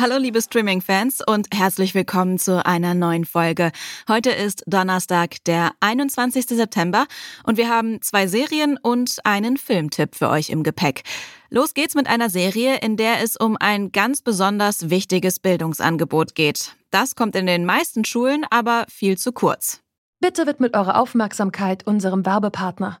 Hallo liebe Streaming-Fans und herzlich willkommen zu einer neuen Folge. Heute ist Donnerstag, der 21. September und wir haben zwei Serien und einen Filmtipp für euch im Gepäck. Los geht's mit einer Serie, in der es um ein ganz besonders wichtiges Bildungsangebot geht. Das kommt in den meisten Schulen aber viel zu kurz. Bitte widmet eure Aufmerksamkeit unserem Werbepartner.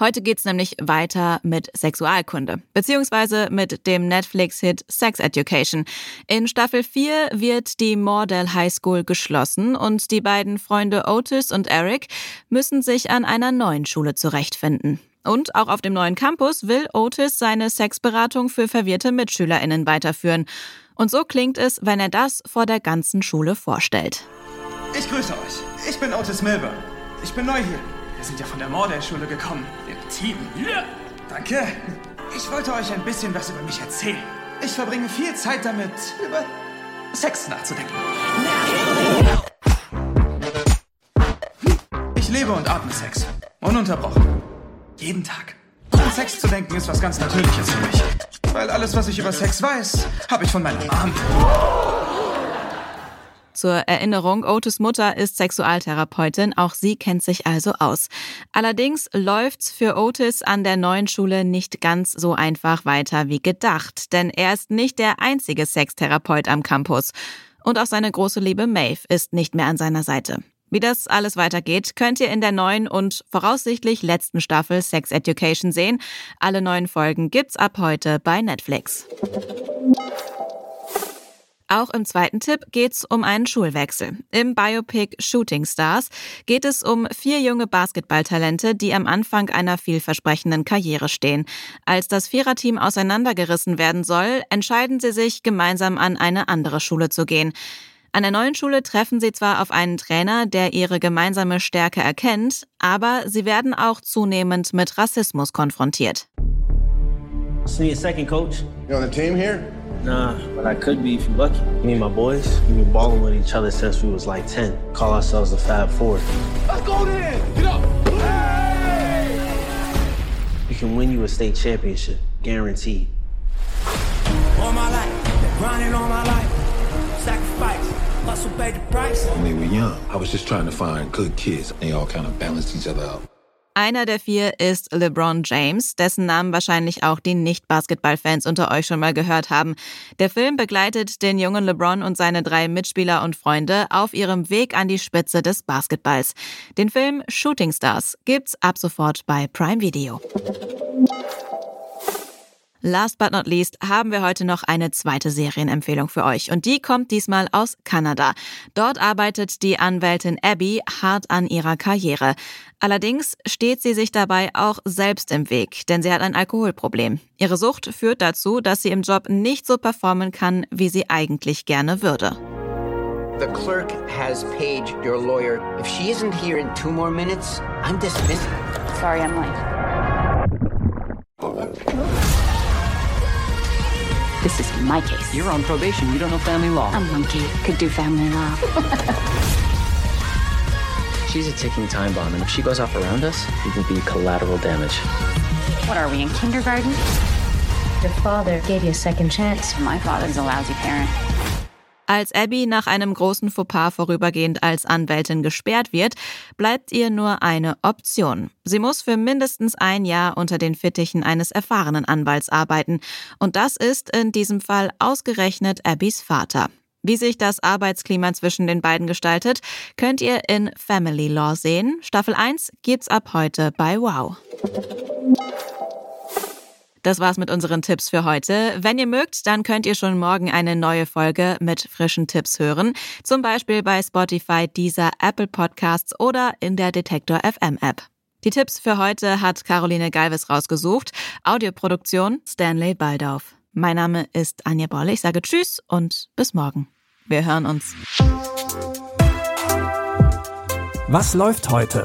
Heute geht's nämlich weiter mit Sexualkunde, beziehungsweise mit dem Netflix-Hit Sex Education. In Staffel 4 wird die Mordell High School geschlossen und die beiden Freunde Otis und Eric müssen sich an einer neuen Schule zurechtfinden. Und auch auf dem neuen Campus will Otis seine Sexberatung für verwirrte MitschülerInnen weiterführen. Und so klingt es, wenn er das vor der ganzen Schule vorstellt. Ich grüße euch. Ich bin Otis Milburn. Ich bin neu hier. Wir sind ja von der Mordell-Schule gekommen. Im Team. Ja. Danke. Ich wollte euch ein bisschen was über mich erzählen. Ich verbringe viel Zeit damit, über Sex nachzudenken. Ich lebe und atme Sex. Ununterbrochen. Jeden Tag. An Sex zu denken ist was ganz Natürliches für mich. Weil alles, was ich über Sex weiß, habe ich von meiner Mom. Zur Erinnerung, Otis Mutter ist Sexualtherapeutin, auch sie kennt sich also aus. Allerdings läuft's für Otis an der neuen Schule nicht ganz so einfach weiter wie gedacht, denn er ist nicht der einzige Sextherapeut am Campus. Und auch seine große Liebe Maeve ist nicht mehr an seiner Seite. Wie das alles weitergeht, könnt ihr in der neuen und voraussichtlich letzten Staffel Sex Education sehen. Alle neuen Folgen gibt's ab heute bei Netflix. Auch im zweiten Tipp geht's um einen Schulwechsel. Im Biopic Shooting Stars geht es um vier junge Basketballtalente, die am Anfang einer vielversprechenden Karriere stehen. Als das Viererteam auseinandergerissen werden soll, entscheiden sie sich, gemeinsam an eine andere Schule zu gehen. An der neuen Schule treffen sie zwar auf einen Trainer, der ihre gemeinsame Stärke erkennt, aber sie werden auch zunehmend mit Rassismus konfrontiert. See a second coach. You on the team here? Nah, but I could be if you're lucky. Me and my boys, we've been balling with each other since we was like 10. Call ourselves the Fab Four. Let's go then! Get up! Hey! We can win you a state championship, guaranteed. All my life, grinding all my life, sacrifice, hustle paid the price. When they were young, I was just trying to find good kids. They all kind of balanced each other out. Einer der vier ist LeBron James, dessen Namen wahrscheinlich auch die Nicht-Basketball-Fans unter euch schon mal gehört haben. Der Film begleitet den jungen LeBron und seine drei Mitspieler und Freunde auf ihrem Weg an die Spitze des Basketballs. Den Film Shooting Stars gibt's ab sofort bei Prime Video. Last but not least haben wir heute noch eine zweite Serienempfehlung für euch und die kommt diesmal aus Kanada. Dort arbeitet die Anwältin Abby hart an ihrer Karriere. Allerdings steht sie sich dabei auch selbst im Weg, denn sie hat ein Alkoholproblem. Ihre Sucht führt dazu, dass sie im Job nicht so performen kann, wie sie eigentlich gerne würde. The clerk has paged your lawyer. If she isn't here in two more minutes, I'm dismissing. Sorry, I'm late. This is my case. You're on probation. You don't know family law. A monkey could do family law. She's a ticking time bomb, and if she goes off around us, it will be collateral damage. What are we in kindergarten? Your father gave you a second chance. My father's a lousy parent. Als Abby nach einem großen Fauxpas vorübergehend als Anwältin gesperrt wird, bleibt ihr nur eine Option. Sie muss für mindestens ein Jahr unter den Fittichen eines erfahrenen Anwalts arbeiten. Und das ist in diesem Fall ausgerechnet Abbys Vater. Wie sich das Arbeitsklima zwischen den beiden gestaltet, könnt ihr in Family Law sehen. Staffel 1 gibt's ab heute bei Wow. Das war's mit unseren Tipps für heute. Wenn ihr mögt, dann könnt ihr schon morgen eine neue Folge mit frischen Tipps hören. Zum Beispiel bei Spotify, dieser Apple Podcasts oder in der Detektor FM App. Die Tipps für heute hat Caroline Galvis rausgesucht. Audioproduktion Stanley Baldauf. Mein Name ist Anja Bolle. Ich sage Tschüss und bis morgen. Wir hören uns. Was läuft heute?